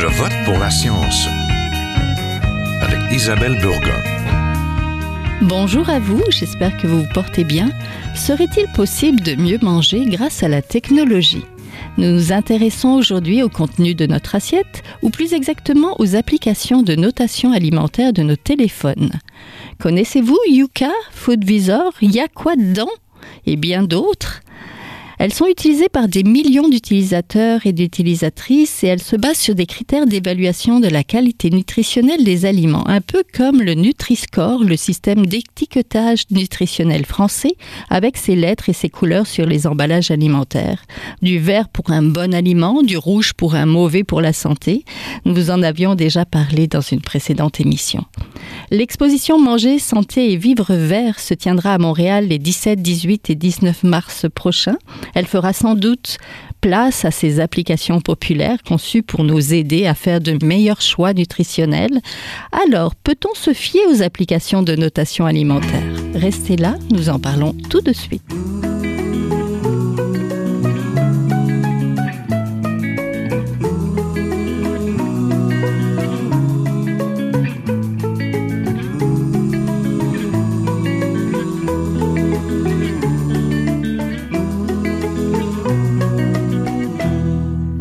Je vote pour la science avec Isabelle Burgon. Bonjour à vous, j'espère que vous vous portez bien. Serait-il possible de mieux manger grâce à la technologie? Nous nous intéressons aujourd'hui au contenu de notre assiette, ou plus exactement aux applications de notation alimentaire de nos téléphones. Connaissez-vous Yuka, Foodvisor, Y'a quoi dedans et bien d'autres? Elles sont utilisées par des millions d'utilisateurs et d'utilisatrices et elles se basent sur des critères d'évaluation de la qualité nutritionnelle des aliments, un peu comme le Nutri-Score, le système d'étiquetage nutritionnel français, avec ses lettres et ses couleurs sur les emballages alimentaires. Du vert pour un bon aliment, du rouge pour un mauvais pour la santé. Nous vous en avions déjà parlé dans une précédente émission. L'exposition Manger, Santé et Vivre Vert se tiendra à Montréal les 17, 18 et 19 mars prochains. Elle fera sans doute place à ces applications populaires conçues pour nous aider à faire de meilleurs choix nutritionnels. Alors, peut-on se fier aux applications de notation alimentaire? Restez là, nous en parlons tout de suite.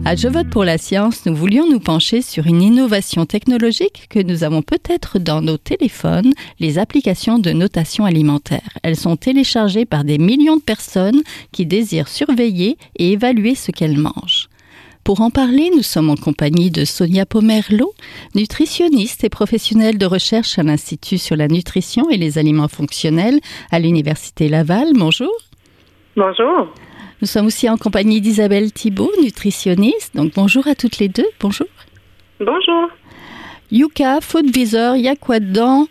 À Je vote pour la science, nous voulions nous pencher sur une innovation technologique que nous avons peut-être dans nos téléphones, les applications de notation alimentaire. Elles sont téléchargées par des millions de personnes qui désirent surveiller et évaluer ce qu'elles mangent. Pour en parler, nous sommes en compagnie de Sonia Pomerlo, nutritionniste et professionnelle de recherche à l'Institut sur la nutrition et les aliments fonctionnels à l'Université Laval. Bonjour. Bonjour. Nous sommes aussi en compagnie d'Isabelle Thibault, nutritionniste. Donc bonjour à toutes les deux. Bonjour. Bonjour. Yuka, Foodvisor, Y'a quoi dedans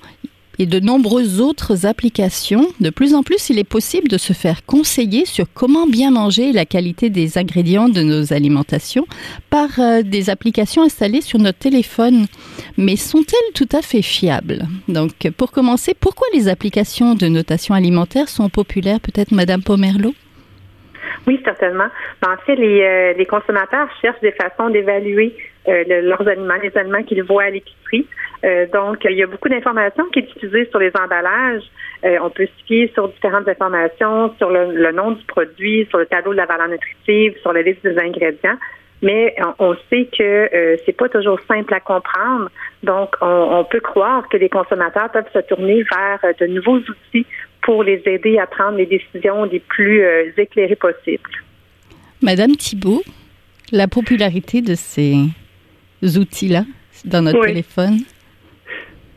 et de nombreuses autres applications. De plus en plus, il est possible de se faire conseiller sur comment bien manger et la qualité des ingrédients de nos alimentations par euh, des applications installées sur notre téléphone. Mais sont-elles tout à fait fiables? Donc, pour commencer, pourquoi les applications de notation alimentaire sont populaires Peut-être Madame Pomerlo oui, certainement. En fait, les, euh, les consommateurs cherchent des façons d'évaluer euh, leurs aliments, les aliments qu'ils voient à l'épicerie. Euh, donc, il y a beaucoup d'informations qui sont utilisées sur les emballages. on peut se fier sur différentes informations, sur le, nom du produit, sur le tableau de la valeur nutritive, sur la liste des ingrédients. Mais on, sait que c'est pas toujours simple à comprendre. Donc, on, on, peut croire que les consommateurs peuvent se tourner vers de nouveaux outils pour les aider à prendre les décisions les plus euh, éclairées possibles. Madame Thibault, la popularité de ces outils-là dans notre téléphone?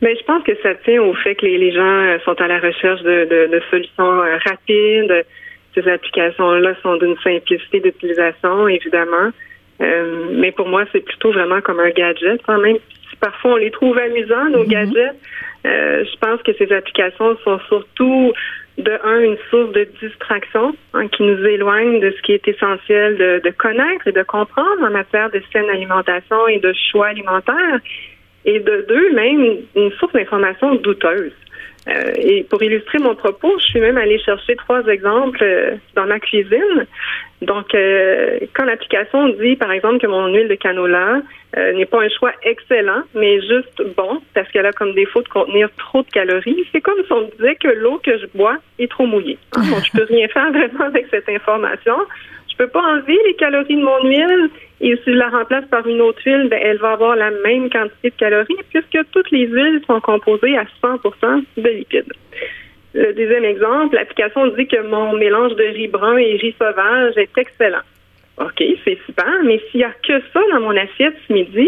Mais je pense que ça tient au fait que les, gens euh, sont à la recherche de, solutions euh, rapides. Ces applications-là sont d'une simplicité d'utilisation, évidemment. mais pour moi, c'est plutôt vraiment comme un gadget. Quand même, parfois on les trouve amusants, nos mm-hmm. gadgets, euh, je pense que ces applications sont surtout de un une source de distraction hein, qui nous éloigne de ce qui est essentiel de, de, connaître et de comprendre en matière de saine alimentation et de choix alimentaires, et de deux même une source d'information douteuse. Euh, et pour illustrer mon propos, je suis même allée chercher trois exemples euh, dans ma cuisine. Donc, euh, quand l'application dit, par exemple, que mon huile de canola n'est pas un choix excellent, mais juste bon, parce qu'elle a comme défaut de contenir trop de calories, c'est comme si on disait que l'eau que je bois est trop mouillée. Donc, je peux rien faire vraiment avec cette information. Je peux pas enlever les calories de mon huile et si je la remplace par une autre huile, ben, elle va avoir la même quantité de calories puisque toutes les huiles sont composées à 100% de lipides. Le deuxième exemple, l'application dit que mon mélange de riz brun et riz sauvage est excellent. OK, c'est super, mais s'il n'y a que ça dans mon assiette ce midi,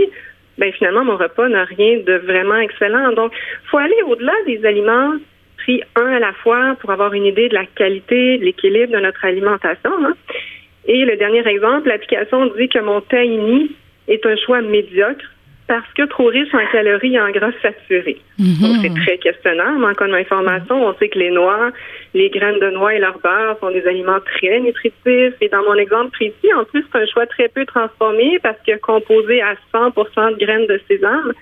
ben finalement, mon repas n'a rien de vraiment excellent. Donc, faut aller au-delà des aliments pris un à la fois pour avoir une idée de la qualité, de l'équilibre de notre alimentation. Hein. Et le dernier exemple, l'application dit que mon tahini est un choix médiocre parce que trop riche en calories et en gras saturés. Mhm. Donc, c'est très questionnant. En comme information, on sait que les noix, les graines de noix et leur beurre sont des aliments très nutritifs. Et dans mon exemple précis, en plus, c'est un choix très peu transformé parce que composé à 100% de graines de sésame.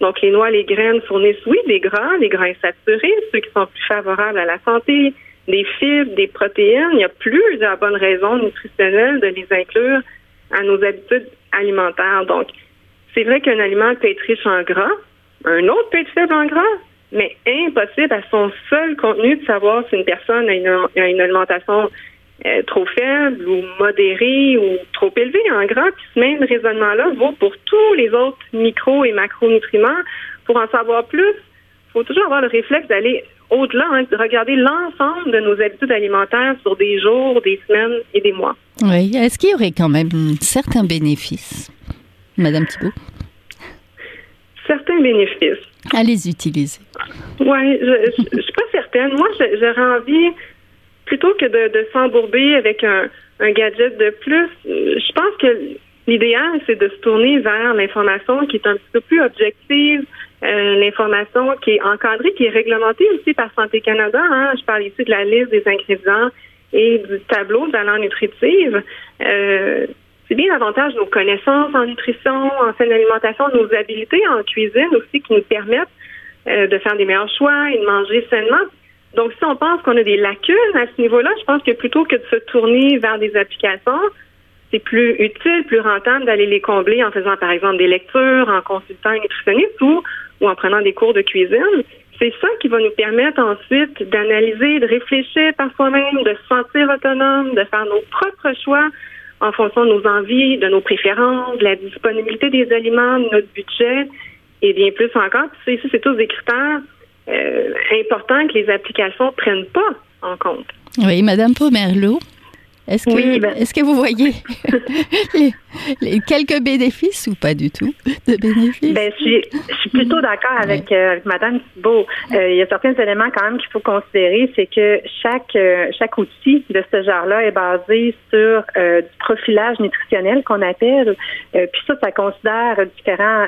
Donc, les noix, les graines fournissent, oui, des gras, des gras insaturés, ceux qui sont plus favorables à la santé, des fibres, des protéines, il y a plus de bonne raison nutritionnelle de les inclure à nos habitudes alimentaires. Donc, c'est vrai qu'un aliment peut être riche en gras, un autre peut être faible en gras, mais impossible à son seul contenu de savoir si une personne a une, alimentation euh, trop faible ou modérée ou trop élevée en gras. Puis ce même raisonnement-là vaut pour tous les autres micro et macronutriments. Pour en savoir plus, il faut toujours avoir le réflexe d'aller au-delà, hein, de regarder l'ensemble de nos habitudes alimentaires sur des jours, des semaines et des mois. Oui. Est-ce qu'il y aurait quand même certains bénéfices, Madame Thibault? Certains bénéfices. À les utiliser. Oui, je ne suis pas certaine. Moi, j'aurais envie, plutôt que de, s'embourber avec un, gadget de plus, je pense que l'idéal, c'est de se tourner vers l'information qui est un petit peu plus objective, euh, l'information qui est encadrée, qui est réglementée aussi par Santé Canada. Hein. Je parle ici de la liste des ingrédients et du tableau de valeur nutritive. Euh, c'est bien davantage nos connaissances en nutrition, en saine alimentation, nos habiletés en cuisine aussi qui nous permettent euh, de faire des meilleurs choix et de manger sainement. Donc, si on pense qu'on a des lacunes à ce niveau-là, je pense que plutôt que de se tourner vers des applications, c'est plus utile, plus rentable d'aller les combler en faisant, par exemple, des lectures, en consultant un nutritionniste ou, en prenant des cours de cuisine. C'est ça qui va nous permettre ensuite d'analyser, de réfléchir par soi-même, de se sentir autonome, de faire nos propres choix en fonction de nos envies, de nos préférences, de la disponibilité des aliments, de notre budget et bien plus encore. Puis c'est tous des critères euh, importants que les applications ne prennent pas en compte. Oui, Madame Pomerleau, est-ce que, ben est-ce que vous voyez les, quelques bénéfices ou pas du tout de bénéfices? Ben, je, suis, je suis plutôt d'accord avec, euh, avec Madame Thibault. Euh, il y a certains éléments quand même qu'il faut considérer, c'est que chaque euh, chaque outil de ce genre-là est basé sur du profilage nutritionnel qu'on appelle. puis ça, ça considère différents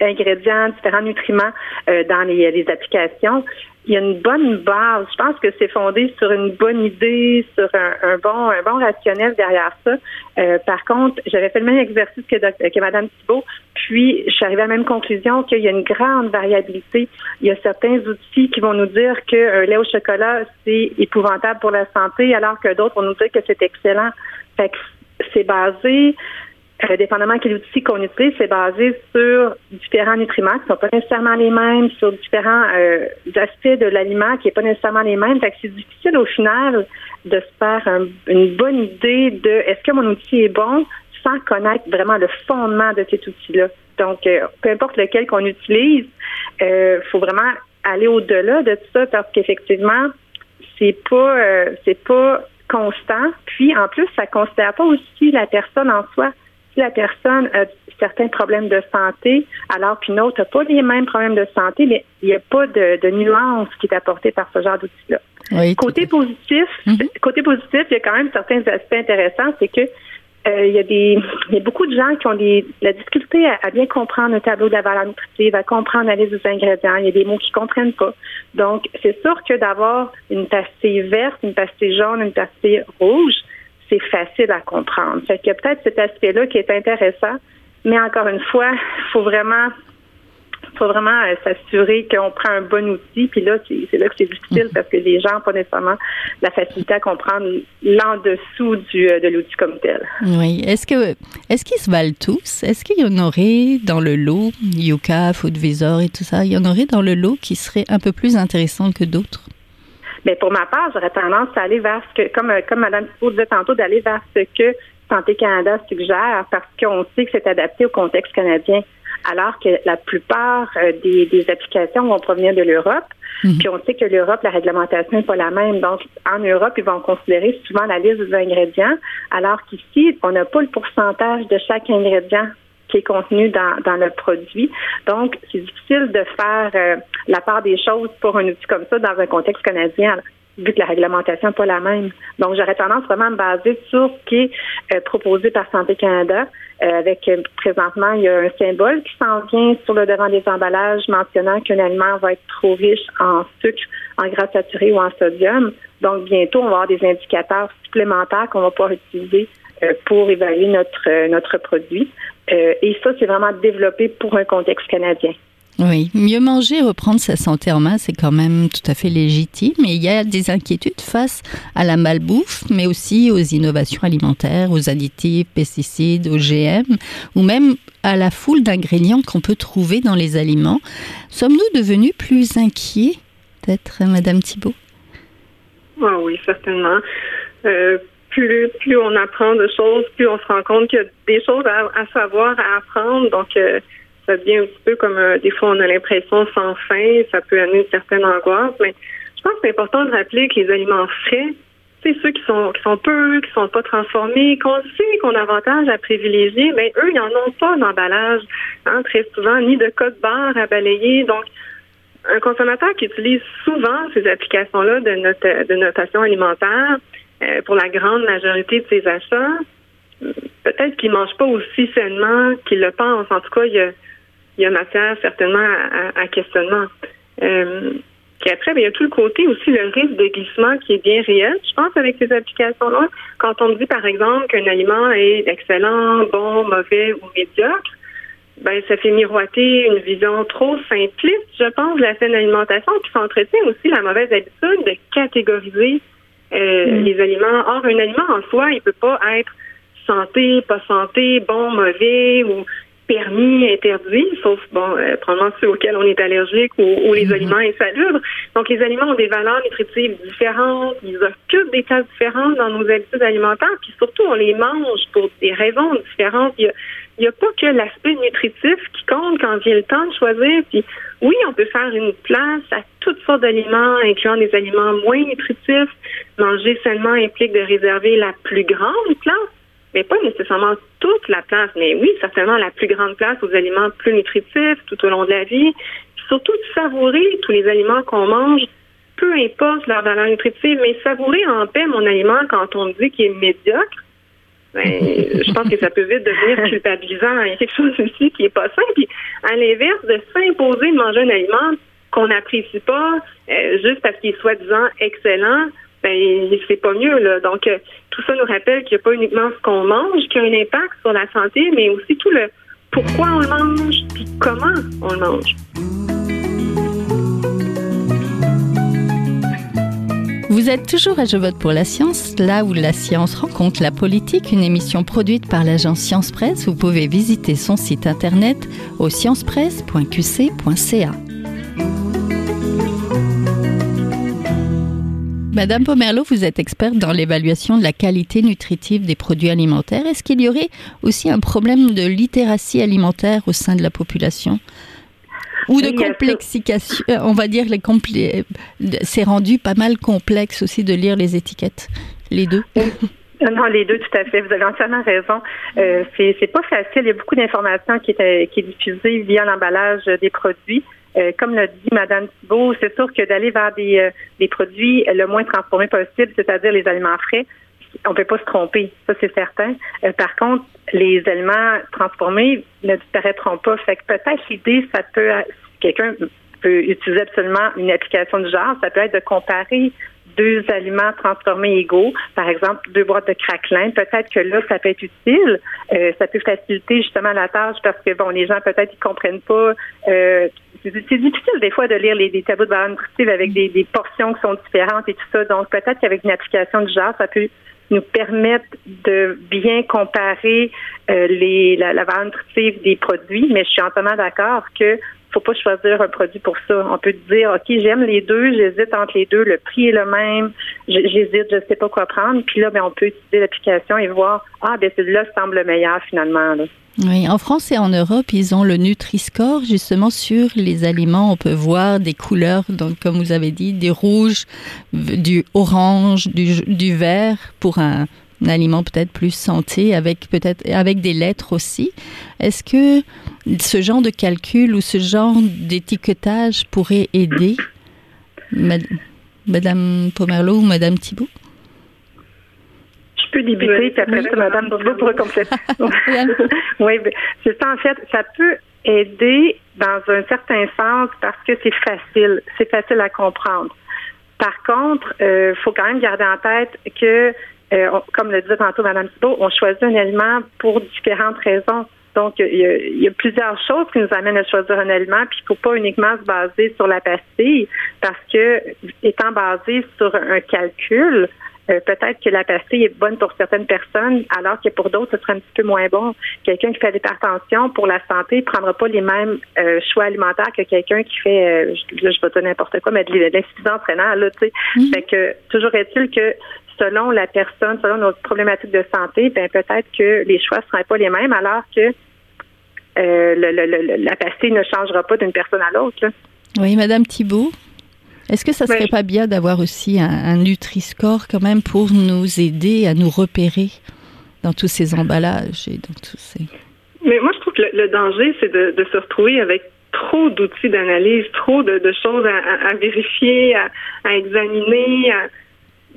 ingrédients, différents nutriments dans les, les applications il y a une bonne base. Je pense que c'est fondé sur une bonne idée, sur un, bon, un bon rationnel derrière ça. Euh, par contre, j'avais fait le même exercice que, que Mme Thibault, puis je suis arrivée à la même conclusion qu'il y a une grande variabilité. Il y a certains outils qui vont nous dire que lait au chocolat, c'est épouvantable pour la santé, alors que d'autres vont nous dire que c'est excellent. Fait que c'est basé euh, dépendamment quel outil qu'on utilise, c'est basé sur différents nutriments qui sont pas nécessairement les mêmes, sur différents euh, aspects de l'aliment qui est pas nécessairement les mêmes. Fait que c'est difficile au final de se faire une bonne idée de est-ce que mon outil est bon sans connaître vraiment le fondement de cet outil-là. Donc, euh, peu importe lequel qu'on utilise, il faut vraiment aller au-delà de tout ça parce qu'effectivement, c'est pas c'est pas constant. Puis en plus, ça considère pas aussi la personne en soi la personne a certains problèmes de santé, alors qu'une autre n'a pas les mêmes problèmes de santé, mais il n'y a pas de, nuance qui est apportée par ce genre d'outil-là. côté positif, mhm. côté positif, il y a quand même certains aspects intéressants, c'est que euh, il, y a des, il y a beaucoup de gens qui ont des, la difficulté à, bien comprendre le tableau de la valeur nutritive, à comprendre la liste des ingrédients. Il y a des mots qu'ils comprennent pas. Donc, c'est sûr que d'avoir une pastille verte, une pastille jaune, une pastille rouge, c'est facile à comprendre. Fait qu'il y a peut-être cet aspect-là qui est intéressant, mais encore une fois, il faut vraiment faut vraiment euh, s'assurer qu'on prend un bon outil. Puis là, c'est là que c'est difficile mhm. parce que les gens n'ont pas nécessairement la facilité à comprendre l'en-dessous du, euh, de l'outil comme tel. Oui. Est-ce que est-ce qu'ils se valent tous? Est-ce qu'il y en aurait dans le lot, Yuka, Foodvisor et tout ça, il y en aurait dans le lot qui serait un peu plus intéressant que d'autres? Mais pour ma part, j'aurais tendance à aller vers ce que, comme, comme Mme Thibault disait tantôt, d'aller vers ce que Santé Canada suggère parce qu'on sait que c'est adapté au contexte canadien. Alors que la plupart euh, des, applications vont provenir de l'Europe. Mhm. Puis on sait que l'Europe, la réglementation n'est pas la même. Donc, en Europe, ils vont considérer souvent la liste des ingrédients, alors qu'ici, on n'a pas le pourcentage de chaque ingrédient qui est contenu dans, le produit. Donc, c'est difficile de faire euh, la part des choses pour un outil comme ça dans un contexte canadien vu que la réglementation n'est pas la même. Donc, j'aurais tendance vraiment à me baser sur ce qui est euh, proposé par Santé Canada. Euh, avec présentement, il y a un symbole qui s'en vient sur le devant des emballages mentionnant qu'un aliment va être trop riche en sucre, en gras saturé ou en sodium. Donc, bientôt, on va avoir des indicateurs supplémentaires qu'on va pouvoir utiliser pour évaluer notre notre produit. Euh, et ça, c'est vraiment développé pour un contexte canadien. Oui, mieux manger, reprendre sa santé en main, c'est quand même tout à fait légitime. Mais il y a des inquiétudes face à la malbouffe, mais aussi aux innovations alimentaires, aux additifs, pesticides, aux GM, ou même à la foule d'ingrédients qu'on peut trouver dans les aliments. Sommes-nous devenus plus inquiets, peut-être, Madame Thibault? Ah Oui, certainement. Euh, plus, on apprend de choses, plus on se rend compte qu'il y a des choses à, savoir, à apprendre. Donc, euh, ça devient un petit peu comme euh, des fois on a l'impression sans fin, ça peut amener une certaine angoisse, mais je pense que c'est important de rappeler que les aliments frais, c'est ceux qui sont peu, qui sont pas transformés, qu'on sait qu'on a avantage à privilégier, mais eux, ils n'en ont pas d'emballage, hein, très souvent, ni de code barre à balayer. Donc, un consommateur qui utilise souvent ces applications-là de notation alimentaire, euh, pour la grande majorité de ses achats, peut-être qu'il ne mange pas aussi sainement qu'il le pense. En tout cas, il y a, il matière certainement à, questionnement. Euh, puis après, ben, il y a tout le côté aussi, le risque de glissement qui est bien réel, je pense, avec ces applications-là. Quand on dit, par exemple, qu'un aliment est excellent, bon, mauvais ou médiocre, ben, ça fait miroiter une vision trop simpliste, je pense, de la saine alimentation, puis ça entretient aussi la mauvaise habitude de catégoriser euh, mm. les aliments. Or, un aliment en soi, il peut pas être santé, pas santé, bon, mauvais ou permis, interdit, sauf bon, euh, probablement ceux auxquels on est allergique ou, les mhm. aliments insalubres. Donc, les aliments ont des valeurs nutritives différentes, ils occupent des places différentes dans nos habitudes alimentaires, puis surtout, on les mange pour des raisons différentes. Il n'y a, pas que l'aspect nutritif qui compte quand vient le temps de choisir. Puis oui, on peut faire une place à toutes sortes d'aliments, incluant des aliments moins nutritifs. Manger seulement implique de réserver la plus grande place mais pas nécessairement toute la place, mais oui, certainement la plus grande place aux aliments plus nutritifs tout au long de la vie. surtout de savourer tous les aliments qu'on mange, peu importe leur valeur nutritive, mais savourer en paix mon aliment quand on me dit qu'il est médiocre. Ben, je pense que ça peut vite devenir culpabilisant. Il y a quelque chose aussi qui est pas sain. Puis, à l'inverse, de s'imposer de manger un aliment qu'on n'apprécie pas, euh, juste parce qu'il est soi-disant excellent, ben c'est pas mieux là. Donc euh, tout ça nous rappelle qu'il n'y a pas uniquement ce qu'on mange qui a un impact sur la santé, mais aussi tout le pourquoi on le mange puis comment on le mange. Vous êtes toujours à Je vote pour la science, là où la science rencontre la politique, une émission produite par l'agence Science Presse. Vous pouvez visiter son site internet au sciencepresse.qc.ca. Madame Pomerleau, vous êtes experte dans l'évaluation de la qualité nutritive des produits alimentaires. Est-ce qu'il y aurait aussi un problème de littératie alimentaire au sein de la population? Ou de complexification, euh, on va dire les euh, c'est rendu pas mal complexe aussi de lire les étiquettes, les deux. Non, les deux, tout à fait. Vous avez entièrement raison. Euh, c'est pas facile. Il y a beaucoup d'informations qui est, qui est diffusée via l'emballage des produits. Euh, comme l'a dit Mme Thibault, c'est sûr que d'aller vers des, euh, des produits le moins transformés possible, c'est-à-dire les aliments frais, on peut pas se tromper, ça c'est certain. Euh, par contre, les aliments transformés ne disparaîtront pas. Fait que peut-être l'idée, ça peut, quelqu'un peut utiliser absolument une application du genre, ça peut être de comparer deux aliments transformés égaux, par exemple deux boîtes de craquelin, peut-être que là, ça peut être utile. Euh, ça peut faciliter justement la tâche parce que bon, les gens peut-être ils comprennent pas. Euh, c'est difficile des fois de lire les, tableaux de valeur nutritive avec des, portions qui sont différentes et tout ça. Donc peut-être qu'avec une application du genre, ça peut nous permettre de bien comparer euh, les, la, la valeur nutritive des produits, mais je suis entièrement d'accord que faut pas choisir un produit pour ça. On peut dire, OK, j'aime les deux, j'hésite entre les deux, le prix est le même, j'hésite, je sais pas quoi prendre. Puis là, ben, on peut utiliser l'application et voir, ah, ben celui-là semble meilleur finalement. Oui, en France et en Europe, ils ont le Nutri-Score justement sur les aliments. On peut voir des couleurs, donc comme vous avez dit, des rouges, du orange, du, du vert pour un un aliment peut-être plus santé avec peut-être avec des lettres aussi. Est-ce que ce genre de calcul ou ce genre d'étiquetage pourrait aider Madame Pomerleau ou Madame Thibault? Je peux débuter, puis après ça, Madame Thibault pourra compléter. oui, ben, c'est ça, en fait, ça peut aider dans un certain sens parce que c'est facile, c'est facile à comprendre. Par contre, il euh, faut quand même garder en tête que euh, comme le disait tantôt Mme Thibault, on choisit un aliment pour différentes raisons. Donc, il y, a, plusieurs choses qui nous amènent à choisir un aliment, puis il faut pas uniquement se baser sur la pastille, parce que étant basé sur un calcul, euh, peut-être que la pastille est bonne pour certaines personnes, alors que pour d'autres, ce serait un petit peu moins bon. Quelqu'un qui fait l'hypertension pour la santé ne prendra pas les mêmes euh, choix alimentaires que quelqu'un qui fait, euh, je, je vais dire n'importe quoi, mais de l'insuffisance rénale, là, tu sais. Mm-hmm. Fait que toujours est-il que selon la personne, selon nos problématiques de santé, ben peut-être que les choix ne seraient pas les mêmes, alors que le, la pastille ne changera pas d'une personne à l'autre. Oui, Madame Thibault. Est-ce que ça serait pas bien d'avoir aussi un, Nutri-Score quand même pour nous aider à nous repérer dans tous ces emballages et dans tous ces... Mais moi, je trouve que le, danger, c'est de, se retrouver avec trop d'outils d'analyse, trop de, choses à, vérifier, à, à examiner, à,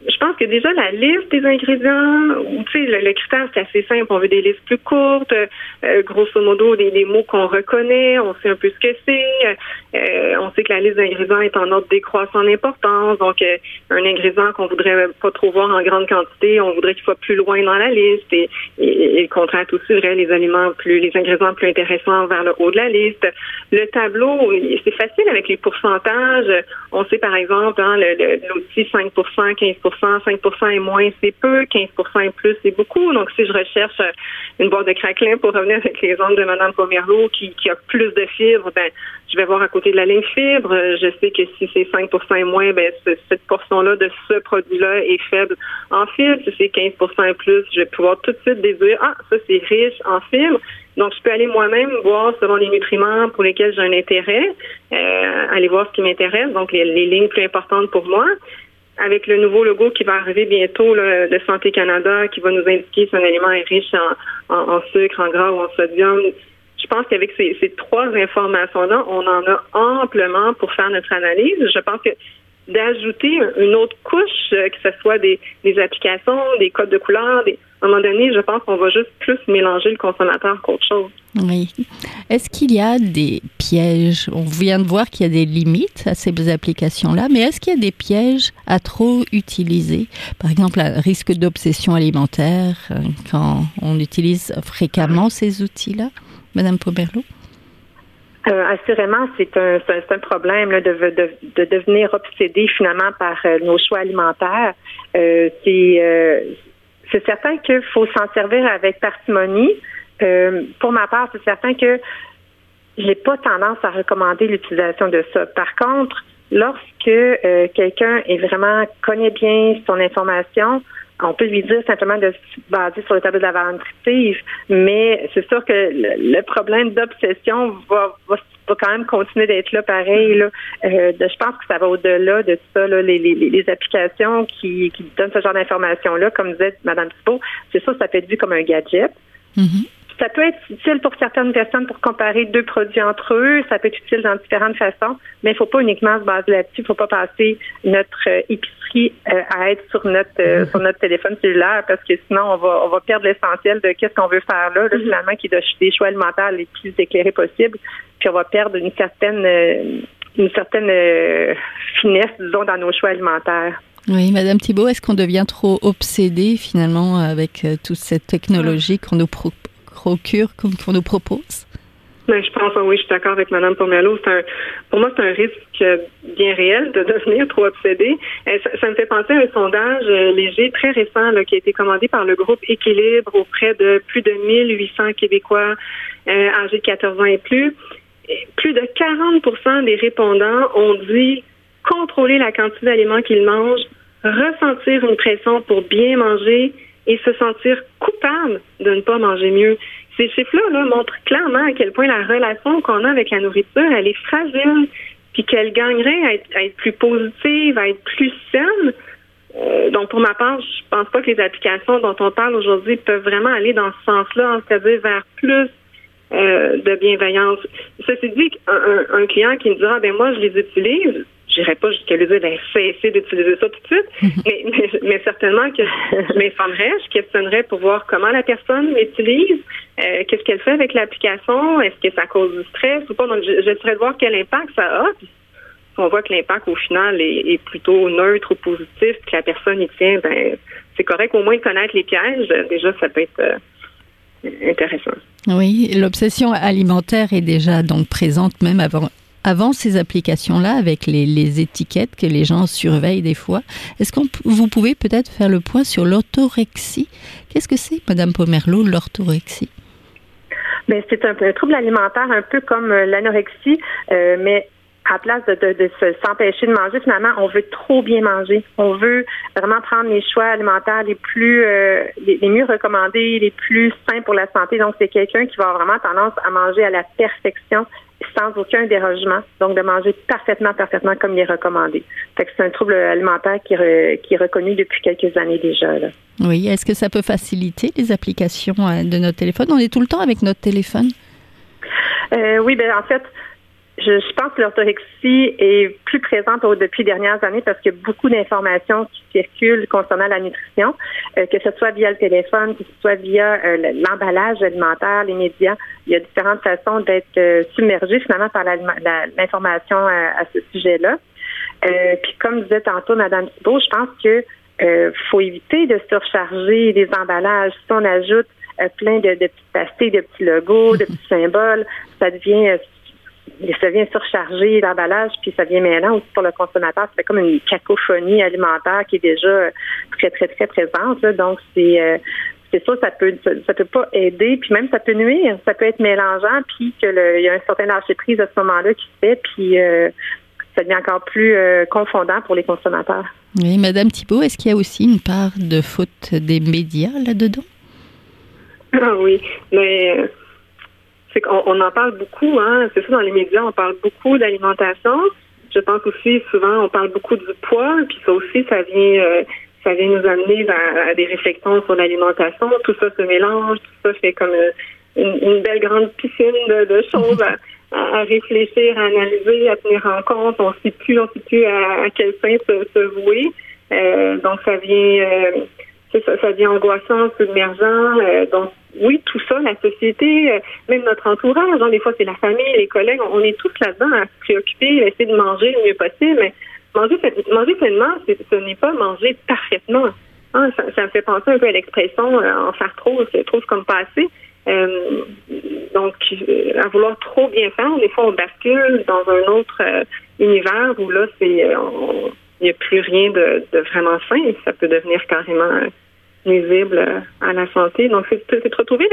je pense que déjà la liste des ingrédients, tu sais, le, critère c'est assez simple. On veut des listes plus courtes, euh, grosso modo des, mots qu'on reconnaît, on sait un peu ce que c'est. Euh, on sait que la liste d'ingrédients est en ordre décroissant d'importance. Donc, euh, un ingrédient qu'on voudrait pas trop voir en grande quantité, on voudrait qu'il soit plus loin dans la liste. Et, et, contraire aussi les aliments plus, les ingrédients plus intéressants vers le haut de la liste. Le tableau, c'est facile avec les pourcentages. On sait par exemple hein, l'outil 5% 15 5% et moins, c'est peu, 15% et plus, c'est beaucoup. Donc, si je recherche euh, une boîte de craquelin pour revenir avec l'exemple de Mme Pomerleau qui, a plus de fibres, ben, je vais voir à côté de la ligne fibre. Je sais que si c'est 5 et moins, ben, cette portion-là de ce produit-là est faible en fibres. Si c'est 15% et plus, je vais pouvoir tout de suite déduire, ah, ça, c'est riche en fibres. Donc, je peux aller moi-même voir selon les nutriments pour lesquels j'ai un intérêt, euh, aller voir ce qui m'intéresse, donc les, les lignes plus importantes pour moi avec le nouveau logo qui va arriver bientôt de Santé Canada, qui va nous indiquer si un aliment est riche en, sucre, en gras ou en sodium. Je pense qu'avec ces, trois informations-là, on en a amplement pour faire notre analyse. Je pense que d'ajouter une autre couche, euh, que ce soit des, applications, des codes de couleur, des, à un moment donné, je pense qu'on va juste plus mélanger le consommateur qu'autre chose. Oui. Est-ce qu'il y a des pièges? On vient de voir qu'il y a des limites à ces applications-là, mais est-ce qu'il y a des pièges à trop utiliser? Par exemple, un risque d'obsession alimentaire euh, quand on utilise fréquemment ces outils-là Madame Poberlo euh, assurément, c'est un, c'est un problème de, de, de, devenir obsédé finalement par euh, nos choix alimentaires. Euh, c'est, euh, c'est certain qu'il faut s'en servir avec parcimonie. Euh, pour ma part, c'est certain que j'ai pas tendance à recommander l'utilisation de ça. Par contre, lorsque euh, quelqu'un est vraiment connaît bien son information, on peut lui dire simplement de se baser sur le tableau de la mais c'est sûr que le, problème d'obsession va, va, quand même continuer d'être là pareil. Là. Euh, je pense que ça va au-delà de ça, là, les, applications qui, donnent ce genre d'informations-là, comme disait Mme Thibault, c'est sûr ça peut être vu comme un gadget. Mm-hmm. Ça peut être utile pour certaines personnes pour comparer deux produits entre eux. Ça peut être utile dans différentes façons, mais il ne faut pas uniquement se baser là-dessus. Il ne faut pas passer notre euh, épicerie euh, à être sur notre euh, sur notre téléphone cellulaire parce que sinon on va on va perdre l'essentiel de qu'est-ce qu'on veut faire là, mm-hmm. finalement, qui est des choix alimentaires les plus éclairés possibles. Puis on va perdre une certaine une certaine finesse, disons, dans nos choix alimentaires. Oui, Madame Thibault, est-ce qu'on devient trop obsédé finalement avec toute cette technologie qu'on nous propose procure qu'on nous propose? Ben, je pense, oui, je suis d'accord avec Mme Pomelo. pour moi, c'est un risque bien réel de devenir trop obsédé. Euh, ça, me fait penser à un sondage euh, léger très récent qui a été commandé par le groupe Équilibre auprès de plus de 1800 Québécois euh, âgés de 14 ans et plus. plus de 40% des répondants ont dit contrôler la quantité d'aliments qu'ils mangent, ressentir une pression pour bien manger et se sentir coupable de ne pas manger mieux. Ces chiffres-là montrent clairement à quel point la relation qu'on a avec la nourriture, elle est fragile, puis qu'elle gagnerait à être, plus positive, à être plus saine. Euh, donc, pour ma part, je pense pas que les applications dont on parle aujourd'hui peuvent vraiment aller dans ce sens-là, c'est-à-dire vers plus euh, de bienveillance. Ceci dit, un, un, client qui me dira, ben moi, je les utilise, j'irai pas jusqu'à lui dire, ben, cessez d'utiliser ça tout de suite. mais, mais, certainement que je m'informerais, je questionnerais pour voir comment la personne l'utilise, euh, qu'est-ce qu'elle fait avec l'application, est-ce que ça cause du stress ou pas. Donc, j'essaierais de voir quel impact ça a. Puis, on voit que l'impact au final est, plutôt neutre ou positif, que la personne y tient, ben, c'est correct au moins de connaître les pièges. Déjà, ça peut être, euh, intéressant. Oui, l'obsession alimentaire est déjà donc présente même avant avant ces applications-là, avec les, étiquettes que les gens surveillent des fois, est-ce que vous pouvez peut-être faire le point sur l'orthorexie? Qu'est-ce que c'est, Madame Pomerleau, l'orthorexie? Ben, c'est un, trouble alimentaire un peu comme euh, l'anorexie, euh, mais à place de, s'empêcher de manger, finalement, on veut trop bien manger. On veut vraiment prendre les choix alimentaires les plus euh, les, mieux recommandés, les plus sains pour la santé. Donc, c'est quelqu'un qui va avoir vraiment tendance à manger à la perfection sans aucun dérogement, donc de manger parfaitement, parfaitement comme il est recommandé. Fait que c'est un trouble alimentaire qui, qui est reconnu depuis quelques années déjà. Là. Oui, est-ce que ça peut faciliter les applications euh, de notre téléphone? On est tout le temps avec notre téléphone. Euh, oui, ben en fait, je, je, pense que l'orthorexie est plus présente depuis les dernières années parce qu'il y a beaucoup d'informations qui circulent concernant la nutrition, euh, que ce soit via le téléphone, que ce soit via euh, l'emballage alimentaire, les médias. Il y a différentes façons d'être euh, submergé finalement par l'information à, ce sujet-là. puis comme disait tantôt Mme Thibault, je pense que faut éviter de surcharger les emballages. Si on ajoute plein de, de petites pastilles, de petits logos, de petits symboles, ça devient ça vient surcharger l'emballage, puis ça vient mêlant aussi pour le consommateur. C'est comme une cacophonie alimentaire qui est déjà très, très, très présente. Donc, c'est euh, c'est ça, ça peut ça, peut pas aider, puis même ça peut nuire, ça peut être mélangeant, puis qu'il y a un certain lâcher prise à ce moment-là qui se fait, puis euh, ça devient encore plus euh, confondant pour les consommateurs. Oui, Madame Thibault, est-ce qu'il y a aussi une part de faute des médias là-dedans? Ah oui, mais on en parle beaucoup, hein. C'est ça dans les médias, on parle beaucoup d'alimentation. Je pense aussi souvent on parle beaucoup du poids, puis ça aussi ça vient euh, ça vient nous amener à, des réflexions sur l'alimentation. Tout ça se mélange, tout ça fait comme euh, une, belle grande piscine de, choses à, réfléchir, à analyser, à tenir en compte. On ne sait plus, on sait plus à, quel sein se, vouer. Euh, donc ça vient ça, ça devient angoissant, submergent. Euh, donc, oui, tout ça, la société, euh, même notre entourage, hein, des fois c'est la famille, les collègues, on, est tous là-dedans à se préoccuper, à essayer de manger le mieux possible. Mais manger, manger pleinement, ce n'est pas manger parfaitement. Hein, ça, me fait penser un peu à l'expression euh, en faire trop, c'est trop comme pas assez. donc, à vouloir trop bien faire, des fois on bascule dans un autre univers où là, c'est il n'y a plus rien de, de, vraiment sain. Ça peut devenir carrément nuisible à la santé. Donc, c'est de retrouver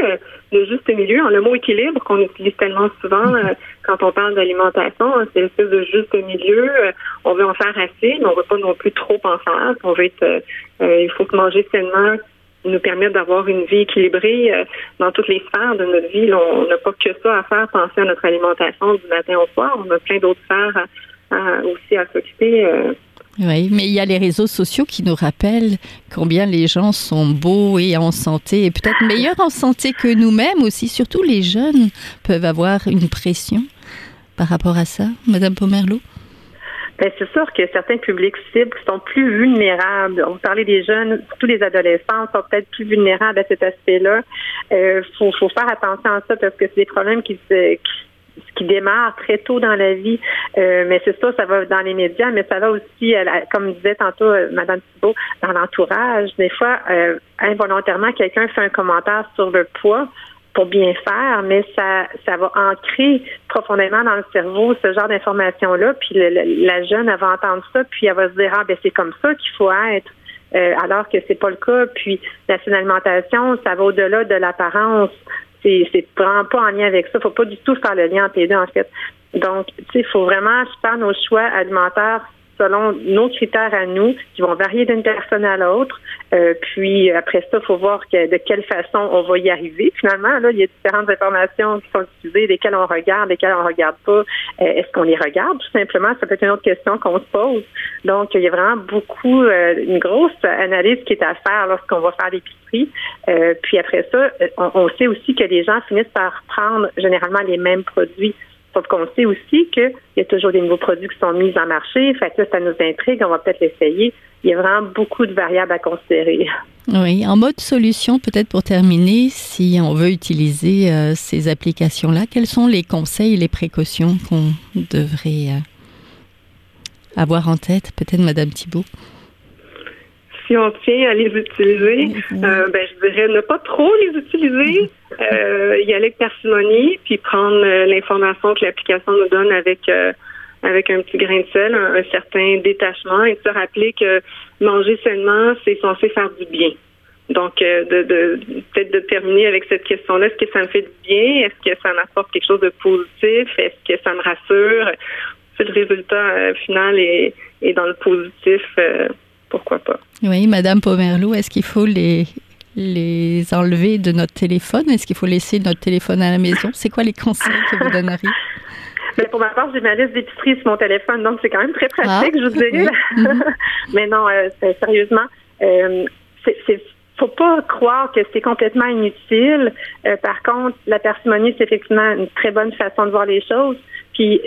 le, juste milieu. Le mot équilibre qu'on utilise tellement souvent euh, quand on parle d'alimentation, hein, c'est l'espèce de juste milieu. Euh, on veut en faire assez, mais on veut pas non plus trop en faire. On veut être, euh, il faut que manger sainement nous permettre d'avoir une vie équilibrée dans toutes les sphères de notre vie. on n'a pas que ça à faire, penser à notre alimentation du matin au soir. On a plein d'autres sphères aussi à s'occuper. Oui, mais il y a les réseaux sociaux qui nous rappellent combien les gens sont beaux et en santé, et peut-être meilleurs en santé que nous-mêmes aussi. Surtout les jeunes peuvent avoir une pression par rapport à ça, Madame Pomerleau? Ben, c'est sûr que certains publics cibles sont plus vulnérables. On parlait des jeunes, surtout les adolescents, sont peut-être plus vulnérables à cet aspect-là. Il euh, faut, faut, faire attention à ça parce que c'est des problèmes qui se, qui qui démarre très tôt dans la vie. Euh, mais c'est ça, ça va dans les médias, mais ça va aussi, comme disait tantôt euh, Mme Thibault, dans l'entourage. Des fois, euh, involontairement, quelqu'un fait un commentaire sur le poids pour bien faire, mais ça, ça va ancrer profondément dans le cerveau ce genre d'information-là. Puis la jeune, elle va entendre ça, puis elle va se dire ah ben c'est comme ça qu'il faut être. alors que c'est pas le cas. Puis la alimentation, ça va au-delà de l'apparence c'est vraiment pas en lien avec ça. Faut pas du tout faire le lien entre les deux, en fait. Donc, tu sais, il faut vraiment faire nos choix alimentaires selon nos critères à nous, qui vont varier d'une personne à l'autre. Euh, puis après ça, il faut voir de quelle façon on va y arriver. Finalement, là, il y a différentes informations qui sont utilisées, lesquelles on regarde, lesquelles on regarde pas. Euh, est-ce qu'on les regarde tout simplement? Ça peut être une autre question qu'on se pose. Donc, il y a vraiment beaucoup, euh, une grosse analyse qui est à faire lorsqu'on va faire l'épicerie. puis après ça, on, on sait aussi que les gens finissent par prendre généralement les mêmes produits. Sauf qu'on sait aussi qu'il y a toujours des nouveaux produits qui sont mis en marché. Fait ça nous intrigue. On va peut-être l'essayer. Il y a vraiment beaucoup de variables à considérer. Oui, en mode solution, peut-être pour terminer, si on veut utiliser euh, ces applications-là, quels sont les conseils et les précautions qu'on devrait euh, avoir en tête, peut-être, Madame Thibault? Si on tient à les utiliser, euh, ben, je dirais ne pas trop les utiliser. euh, y aller avec parcimonie, puis prendre euh, l'information que l'application nous donne avec euh, avec un petit grain de sel, un, certain détachement, et se rappeler que manger sainement, c'est censé faire du bien. Donc, de, de peut-être de terminer avec cette question-là, est-ce que ça me fait du bien? Est-ce que ça m'apporte quelque chose de positif? Est-ce que ça me rassure? Si le résultat final est, est, dans le positif, pourquoi pas? Oui, Madame Pomerleau, est-ce qu'il faut les, les enlever de notre téléphone? Est-ce qu'il faut laisser notre téléphone à la maison? C'est quoi les conseils que vous donneriez? Ben, pour ma part, j'ai ma liste d'épicerie sur mon téléphone, donc c'est quand même très pratique, ah, je vous dirais. Mhm. Mais non, euh, sérieusement, euh, c'est faut pas croire que c'est complètement inutile. Euh, par contre, la parcimonie, c'est effectivement une très bonne façon de voir les choses. Puis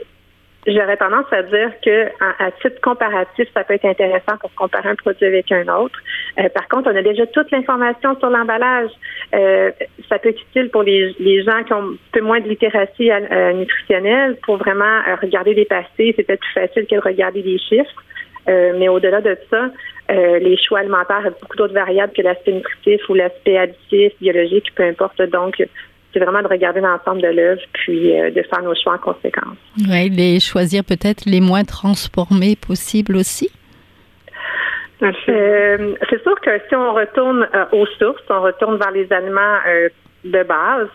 J'aurais tendance à dire que, à, titre comparatif, ça peut être intéressant pour comparer un produit avec un autre. Euh, par contre, on a déjà toute l'information sur l'emballage. Euh, ça peut être utile pour les, gens qui ont un peu moins de littératie euh, nutritionnelle pour vraiment regarder des pastilles. C'est peut-être plus facile que de regarder des chiffres. mais au-delà de ça, les choix alimentaires ont beaucoup d'autres variables que l'aspect nutritif ou l'aspect additif, biologique, peu importe. Donc, c'est vraiment de regarder l'ensemble de l'œuvre puis euh, de faire nos choix en conséquence. Oui, les choisir peut-être les moins transformés possibles aussi? Euh, c'est sûr que si on retourne euh, aux sources, on retourne vers les aliments de base,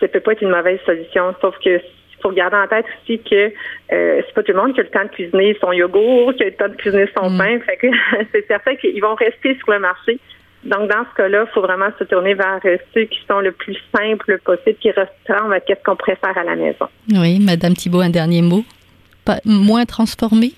ça peut pas être une mauvaise solution. Sauf que faut garder en tête aussi que c'est pas tout le monde qui a le temps de cuisiner son yogourt, qui a le temps de cuisiner son mm. pain. Fait que c'est certain qu'ils vont rester sur le marché. Donc, dans ce cas-là, il faut vraiment se tourner vers euh, ceux qui sont le plus simples possible, qui ressemblent à qu'est-ce qu'on préfère à la maison. Oui, Madame Thibault, un dernier mot. Pas, moins transformé,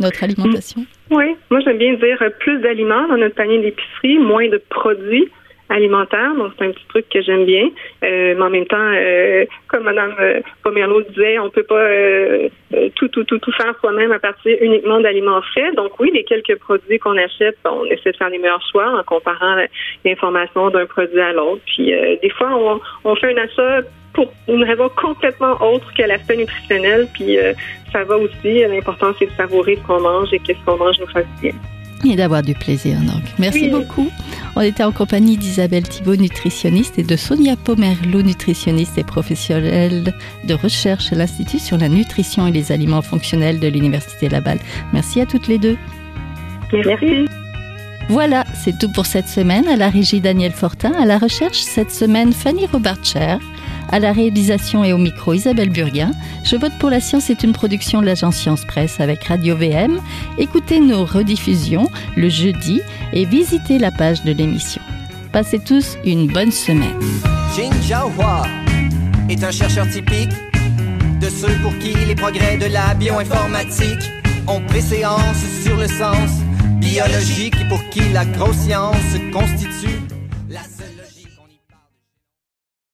notre alimentation? Oui, moi j'aime bien dire plus d'aliments dans notre panier d'épicerie, moins de produits alimentaire. Donc, c'est un petit truc que j'aime bien. Euh, mais en même temps, euh, comme Mme euh, Pomerleau disait, on peut pas euh, tout, tout, tout, tout faire soi-même à partir uniquement d'aliments frais. Donc, oui, les quelques produits qu'on achète, on essaie de faire les meilleurs choix en comparant l'information d'un produit à l'autre. Puis, des fois, on, on fait un achat pour une raison complètement autre que l'aspect nutritionnel. Puis, ça va aussi. L'important, c'est de savourer ce qu'on mange et que ce qu'on mange nous fasse bien et d'avoir du plaisir. Donc, merci beaucoup. On était en compagnie d'Isabelle Thibault, nutritionniste, et de Sonia Pomerleau, nutritionniste et professionnelle de recherche à l'Institut sur la nutrition et les aliments fonctionnels de l'Université Laval. Merci à toutes les deux. Merci. Voilà, c'est tout pour cette semaine. À la régie Daniel Fortin, à la recherche cette semaine Fanny Robarcher. À la réalisation et au micro, Isabelle Burguin. Je vote pour la science est une production de l'agence Science Presse avec Radio VM. Écoutez nos rediffusions le jeudi et visitez la page de l'émission. Passez tous une bonne semaine. Jin Jiahua est un chercheur typique de ceux pour qui les progrès de la bioinformatique ont préséance sur le sens biologique et pour qui la grosse science constitue